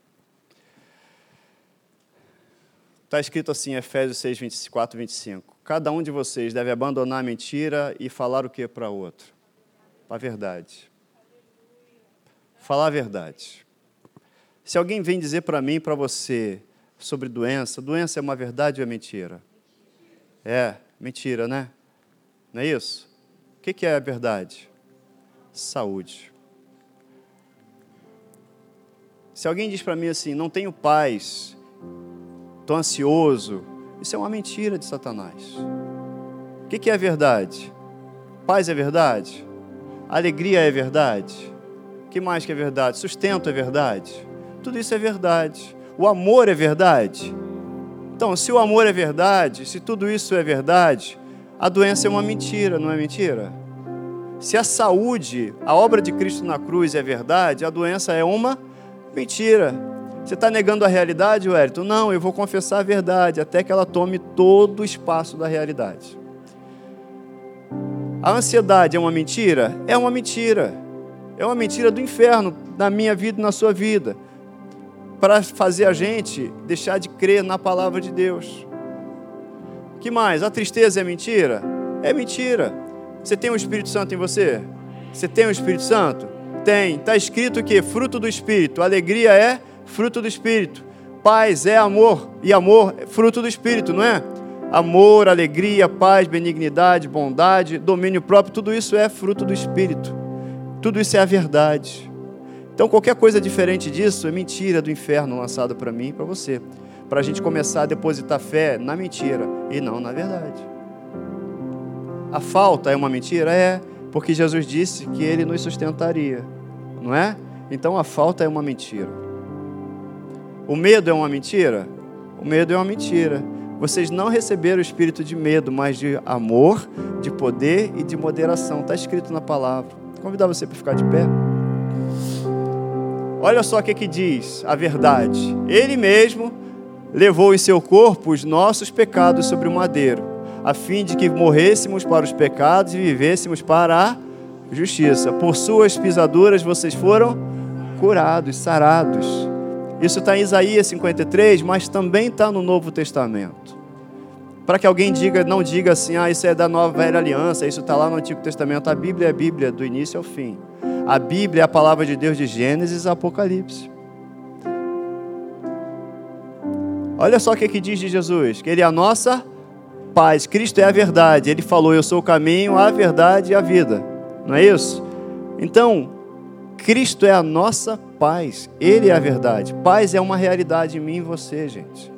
Está escrito assim, Efésios 6, 24, 25. Cada um de vocês deve abandonar a mentira e falar o que para outro? A verdade. Falar a verdade. Se alguém vem dizer para mim, para você, sobre doença, doença é uma verdade ou é mentira? É, mentira, né? Não é isso? O que é a verdade? Saúde. Se alguém diz para mim assim, não tenho paz, estou ansioso, isso é uma mentira de Satanás. O que é a verdade? Paz é verdade? Alegria é verdade? O que mais que é verdade? Sustento é verdade? Tudo isso é verdade. O amor é verdade? Então, se o amor é verdade, se tudo isso é verdade, a doença é uma mentira, não é mentira? Se a saúde, a obra de Cristo na cruz é verdade, a doença é uma mentira. Você está negando a realidade, Wellington? Não, eu vou confessar a verdade, até que ela tome todo o espaço da realidade. A ansiedade é uma mentira? É uma mentira. É uma mentira do inferno na minha vida e na sua vida para fazer a gente deixar de crer na palavra de Deus. Que mais? A tristeza é mentira? É mentira. Você tem o Espírito Santo em você? Você tem o Espírito Santo? Tem. Está escrito que fruto do Espírito. Alegria é fruto do Espírito. Paz é amor. E amor é fruto do Espírito, não é? Amor, alegria, paz, benignidade, bondade, domínio próprio, tudo isso é fruto do Espírito. Tudo isso é a verdade. Então, qualquer coisa diferente disso é mentira do inferno lançado para mim e para você. Para a gente começar a depositar fé na mentira e não na verdade. A falta é uma mentira? É, porque Jesus disse que ele nos sustentaria, não é? Então a falta é uma mentira. O medo é uma mentira? O medo é uma mentira. Vocês não receberam o espírito de medo, mas de amor, de poder e de moderação. Está escrito na palavra. Vou convidar você para ficar de pé. Olha só o que, que diz a verdade. Ele mesmo levou em seu corpo os nossos pecados sobre o madeiro, a fim de que morrêssemos para os pecados e vivêssemos para a justiça. Por suas pisaduras vocês foram curados, sarados. Isso está em Isaías 53, mas também está no Novo Testamento. Para que alguém diga, não diga assim, ah, isso é da nova velha aliança, isso está lá no Antigo Testamento. A Bíblia é a Bíblia, do início ao fim. A Bíblia é a palavra de Deus de Gênesis a Apocalipse. Olha só o que, que diz de Jesus: que Ele é a nossa paz. Cristo é a verdade. Ele falou: Eu sou o caminho, a verdade e a vida. Não é isso? Então, Cristo é a nossa paz. Ele é a verdade. Paz é uma realidade em mim e você, gente.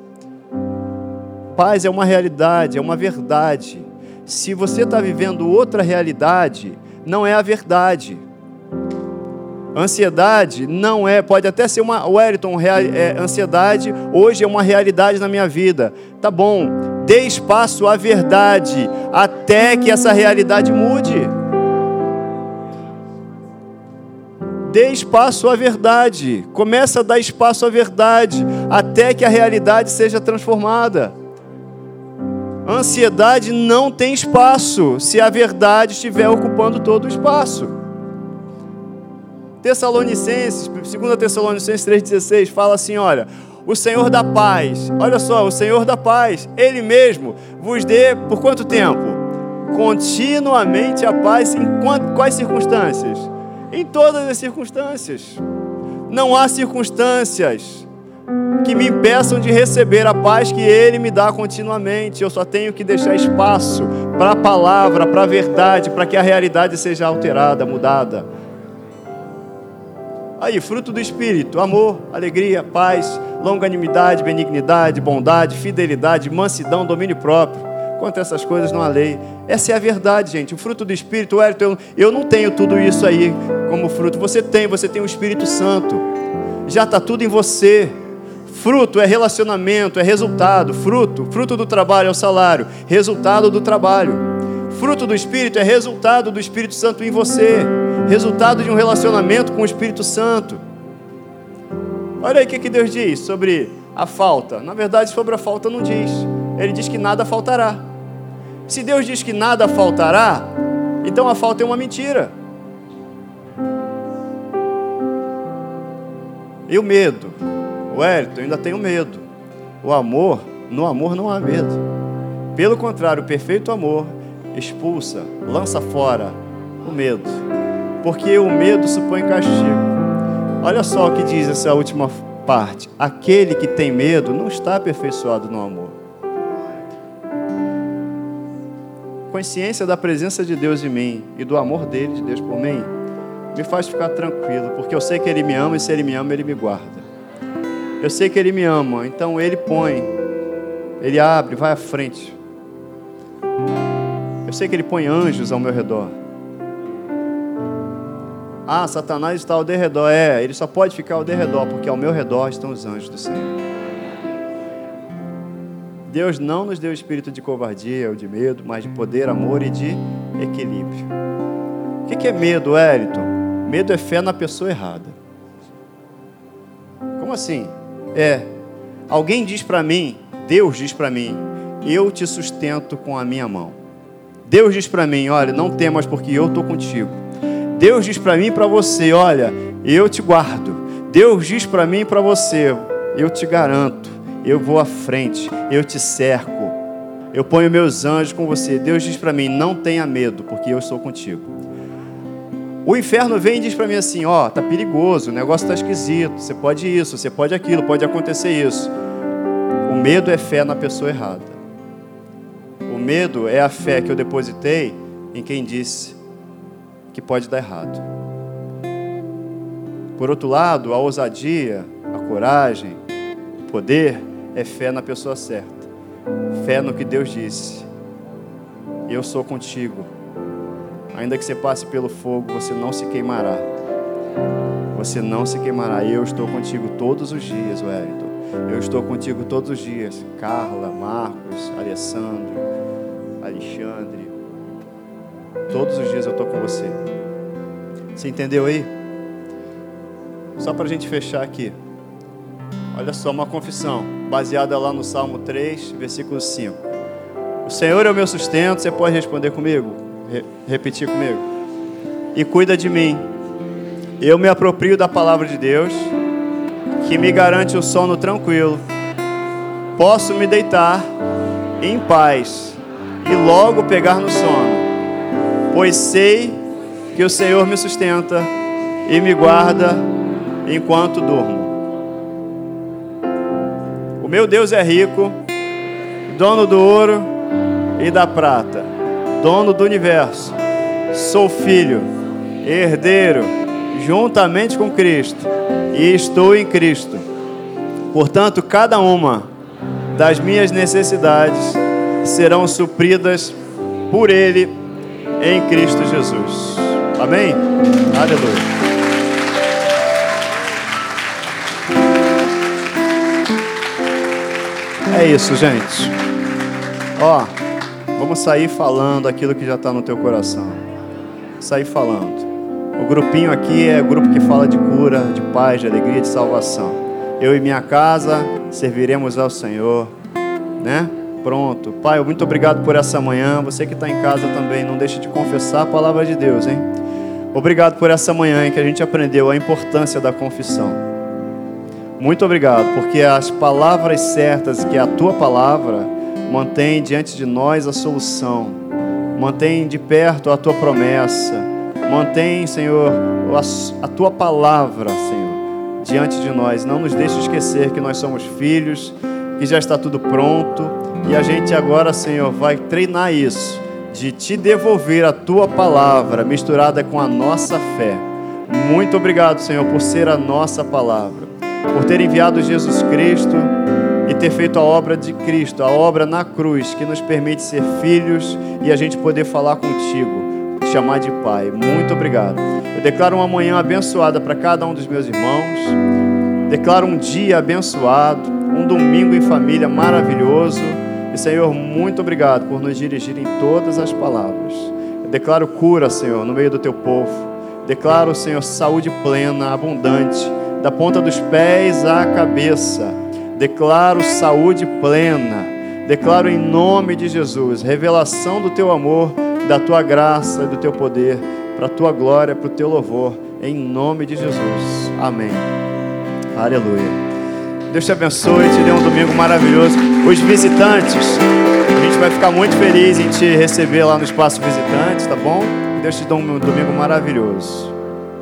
Paz é uma realidade, é uma verdade. Se você está vivendo outra realidade, não é a verdade. Ansiedade não é, pode até ser uma, Wellington, é, ansiedade hoje é uma realidade na minha vida. Tá bom, dê espaço à verdade até que essa realidade mude. Dê espaço à verdade. Começa a dar espaço à verdade até que a realidade seja transformada. Ansiedade não tem espaço se a verdade estiver ocupando todo o espaço. Tessalonicenses, 2 Tessalonicenses 3,16, fala assim: olha, o Senhor da paz, olha só, o Senhor da paz, Ele mesmo vos dê por quanto tempo? Continuamente a paz em quais circunstâncias? Em todas as circunstâncias. Não há circunstâncias que me impeçam de receber a paz que Ele me dá continuamente. Eu só tenho que deixar espaço para a palavra, para a verdade, para que a realidade seja alterada, mudada. Aí, fruto do Espírito: amor, alegria, paz, longanimidade, benignidade, bondade, fidelidade, mansidão, domínio próprio. Quanto a essas coisas não há lei. Essa é a verdade, gente. O fruto do Espírito, Wellington, eu não tenho tudo isso aí como fruto. Você tem, você tem o Espírito Santo. Já está tudo em você. Fruto é relacionamento, é resultado. Fruto, fruto do trabalho é o salário. Resultado do trabalho. Fruto do Espírito é resultado do Espírito Santo em você resultado de um relacionamento com o Espírito Santo. Olha aí o que Deus diz sobre a falta. Na verdade, sobre a falta não diz. Ele diz que nada faltará. Se Deus diz que nada faltará, Então a falta é uma mentira. E o medo? O Wellington, ainda tenho medo. O amor, no amor não há medo. Pelo contrário, o perfeito amor expulsa, lança fora o medo. Porque o medo supõe castigo. Olha só o que diz essa última parte. Aquele que tem medo não está aperfeiçoado no amor. Consciência da presença de Deus em mim e do amor dele, de Deus por mim, me faz ficar tranquilo, porque eu sei que Ele me ama e se Ele me ama, Ele me guarda. Eu sei que Ele me ama, então Ele põe, Ele abre, vai à frente. Eu sei que Ele põe anjos ao meu redor. Ah, Satanás está ao derredor. É, ele só pode ficar ao derredor, porque ao meu redor estão os anjos do Senhor. Deus não nos deu espírito de covardia ou de medo, mas de poder, amor e de equilíbrio. O que é medo, Wellington? Medo é fé na pessoa errada. Como assim? É. Alguém diz para mim, Deus diz para mim, eu te sustento com a minha mão. Deus diz para mim, olha, não temas porque eu estou contigo. Deus diz para mim e para você, olha, eu te guardo. Deus diz para mim e para você, eu te garanto, eu vou à frente, eu te cerco, eu ponho meus anjos com você. Deus diz para mim, não tenha medo, porque eu estou contigo. O inferno vem e diz para mim assim: ó, oh, tá perigoso, o negócio tá esquisito, você pode isso, você pode aquilo, pode acontecer isso. O medo é fé na pessoa errada. O medo é a fé que eu depositei em quem disse que pode dar errado. Por outro lado, a ousadia, a coragem, o poder é fé na pessoa certa. Fé no que Deus disse. Eu sou contigo Ainda que você passe pelo fogo, você não se queimará. Você não se queimará. Eu estou contigo todos os dias, Wellington. Eu estou contigo todos os dias. Carla, Marcos, Alessandro, Alexandre. Todos os dias eu estou com você. Você entendeu aí? Só para a gente fechar aqui. Olha só uma confissão, baseada lá no Salmo 3, versículo 5. O Senhor é o meu sustento, você pode responder comigo? repetir comigo. E cuida de mim. Eu me aproprio da palavra de Deus, que me garante o sono tranquilo. Posso me deitar em paz e logo pegar no sono, pois sei que o Senhor me sustenta e me guarda enquanto durmo. O meu Deus é rico, dono do ouro e da prata dono do universo. Sou filho, herdeiro, juntamente com Cristo, e estou em Cristo. Portanto, cada uma das minhas necessidades serão supridas por Ele em Cristo Jesus. Amém? Aleluia. É isso, gente. Ó. Vamos sair falando aquilo que já está no teu coração. Sair falando. O grupinho aqui é grupo que fala de cura, de paz, de alegria, de salvação. Eu e minha casa serviremos ao Senhor, né? Pronto. Pai, muito obrigado por essa manhã. Você que está em casa também, não deixe de confessar a palavra de Deus, hein? Obrigado por essa manhã em que a gente aprendeu a importância da confissão. Muito obrigado, porque as palavras certas, que é a tua palavra, Mantém diante de nós a solução. Mantém de perto a tua promessa. Mantém, Senhor, a tua palavra, Senhor, diante de nós. Não nos deixe esquecer que nós somos filhos, que já está tudo pronto. E a gente agora, Senhor, vai treinar isso, de te devolver a tua palavra misturada com a nossa fé. Muito obrigado, Senhor, por ser a nossa palavra, por ter enviado Jesus Cristo e ter feito a obra de Cristo, a obra na cruz, que nos permite ser filhos e a gente poder falar contigo, te chamar de Pai. Muito obrigado. Eu declaro uma manhã abençoada para cada um dos meus irmãos. Declaro um dia abençoado, um domingo em família maravilhoso. E Senhor, muito obrigado por nos dirigir em todas as palavras. Eu declaro cura, Senhor, no meio do teu povo. Declaro, Senhor, saúde plena, abundante, da ponta dos pés à cabeça Declaro saúde plena. Declaro em nome de Jesus revelação do teu amor da tua graça e do teu poder, para a tua glória, para o teu louvor, em nome de Jesus. Amém. Aleluia. Deus te abençoe, te dê um domingo maravilhoso. Os visitantes, a gente vai ficar muito feliz em te receber lá no espaço visitantes, tá bom? Deus te dê um domingo maravilhoso.